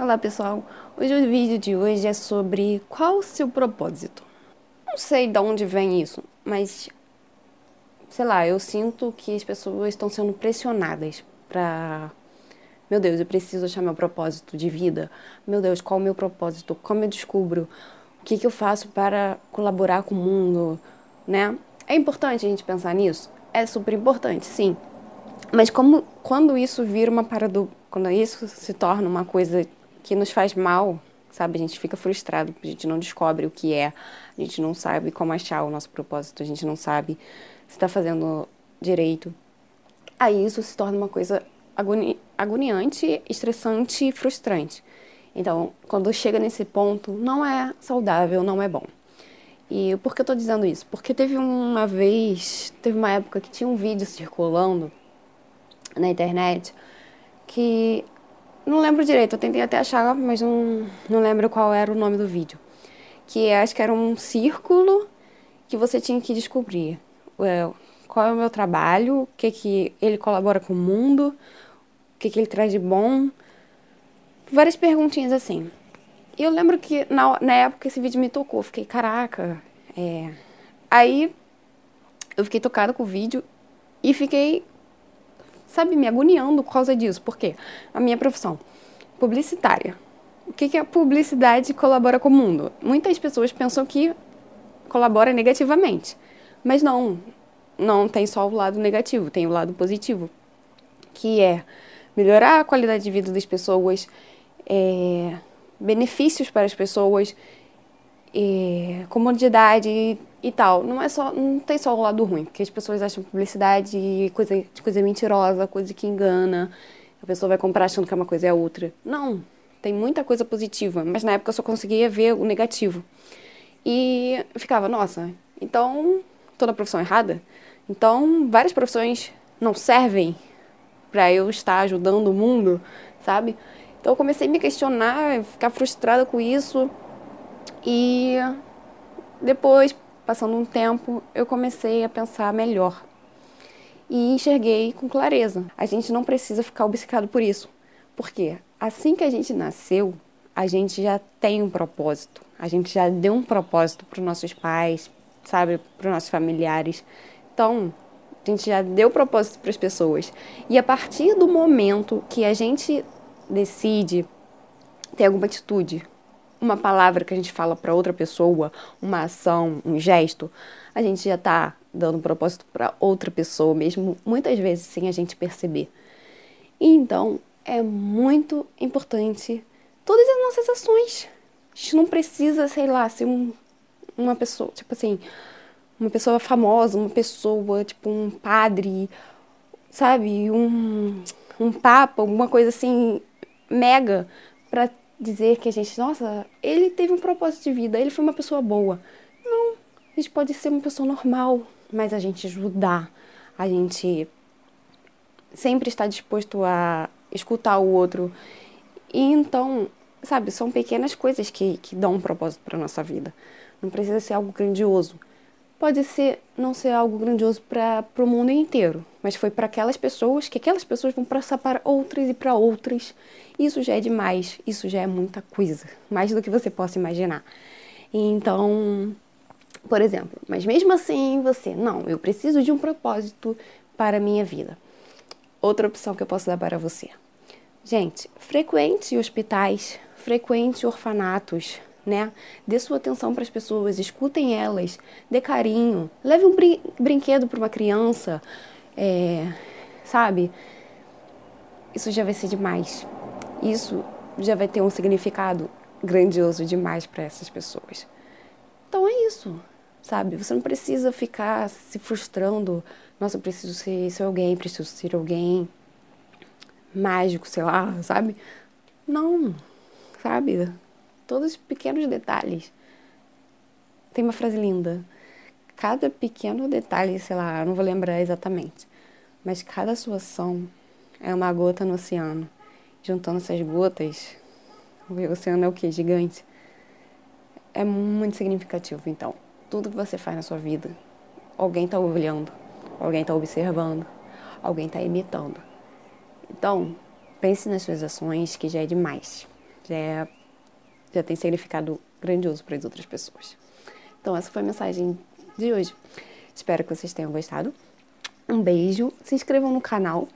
Olá pessoal, hoje o vídeo de hoje é sobre qual o seu propósito. Não sei de onde vem isso, mas sei lá, eu sinto que as pessoas estão sendo pressionadas para meu Deus, eu preciso achar meu propósito de vida. Meu Deus, qual o meu propósito? Como eu descubro? O que, que eu faço para colaborar com o mundo, né? É importante a gente pensar nisso? É super importante, sim. Mas como quando isso vira uma parada, quando isso se torna uma coisa que nos faz mal, sabe? A gente fica frustrado, a gente não descobre o que é, a gente não sabe como achar o nosso propósito, a gente não sabe se está fazendo direito. Aí isso se torna uma coisa agoni agoniante, estressante e frustrante. Então, quando chega nesse ponto, não é saudável, não é bom. E por que eu tô dizendo isso? Porque teve uma vez, teve uma época que tinha um vídeo circulando na internet que não lembro direito, eu tentei até achar, mas não, não lembro qual era o nome do vídeo. Que acho que era um círculo que você tinha que descobrir é, qual é o meu trabalho, o que, que ele colabora com o mundo, o que, que ele traz de bom. Várias perguntinhas assim. E eu lembro que na, na época esse vídeo me tocou, fiquei, caraca. É... Aí eu fiquei tocada com o vídeo e fiquei sabe, me agoniando por causa disso. Por quê? A minha profissão, publicitária. O que, que a publicidade colabora com o mundo? Muitas pessoas pensam que colabora negativamente. Mas não, não tem só o lado negativo, tem o lado positivo, que é melhorar a qualidade de vida das pessoas, é, benefícios para as pessoas, é, comodidade e tal. Não é só, não tem só o lado ruim, porque as pessoas acham publicidade coisa, coisa mentirosa, coisa que engana. A pessoa vai comprar achando que é uma coisa é outra. Não, tem muita coisa positiva, mas na época eu só conseguia ver o negativo. E eu ficava, nossa, então tô na profissão errada? Então várias profissões não servem para eu estar ajudando o mundo, sabe? Então eu comecei a me questionar, ficar frustrada com isso. E depois Passando um tempo, eu comecei a pensar melhor e enxerguei com clareza. A gente não precisa ficar obcecado por isso. Porque assim que a gente nasceu, a gente já tem um propósito. A gente já deu um propósito para os nossos pais, sabe, para os nossos familiares. Então, a gente já deu propósito para as pessoas. E a partir do momento que a gente decide ter alguma atitude, uma palavra que a gente fala para outra pessoa, uma ação, um gesto, a gente já está dando propósito para outra pessoa, mesmo muitas vezes sem a gente perceber. Então, é muito importante todas as nossas ações. A gente não precisa, sei lá, ser um, uma pessoa, tipo assim, uma pessoa famosa, uma pessoa, tipo um padre, sabe, um, um papa, alguma coisa assim mega para dizer que a gente, nossa, ele teve um propósito de vida, ele foi uma pessoa boa. Não, a gente pode ser uma pessoa normal, mas a gente ajudar, a gente sempre está disposto a escutar o outro. E então, sabe, são pequenas coisas que, que dão um propósito para nossa vida. Não precisa ser algo grandioso pode ser não ser algo grandioso para o mundo inteiro, mas foi para aquelas pessoas que aquelas pessoas vão passar para outras e para outras. Isso já é demais, isso já é muita coisa, mais do que você possa imaginar. Então, por exemplo, mas mesmo assim você, não, eu preciso de um propósito para a minha vida. Outra opção que eu posso dar para você. Gente, frequente hospitais, frequente orfanatos, né? Dê sua atenção para as pessoas, escutem elas, dê carinho, leve um brin brinquedo para uma criança, é, sabe? Isso já vai ser demais. Isso já vai ter um significado grandioso demais para essas pessoas. Então é isso, sabe? Você não precisa ficar se frustrando. Nossa, eu preciso ser, ser alguém, preciso ser alguém mágico, sei lá, sabe? Não, sabe? Todos os pequenos detalhes. Tem uma frase linda. Cada pequeno detalhe, sei lá, não vou lembrar exatamente, mas cada sua ação é uma gota no oceano. Juntando essas gotas, o oceano é o que? Gigante. É muito significativo. Então, tudo que você faz na sua vida, alguém está olhando, alguém está observando, alguém está imitando. Então, pense nas suas ações, que já é demais já, é, já tem significado grandioso para as outras pessoas. Então, essa foi a mensagem de hoje. Espero que vocês tenham gostado. Um beijo, se inscrevam no canal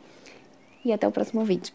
e até o próximo vídeo.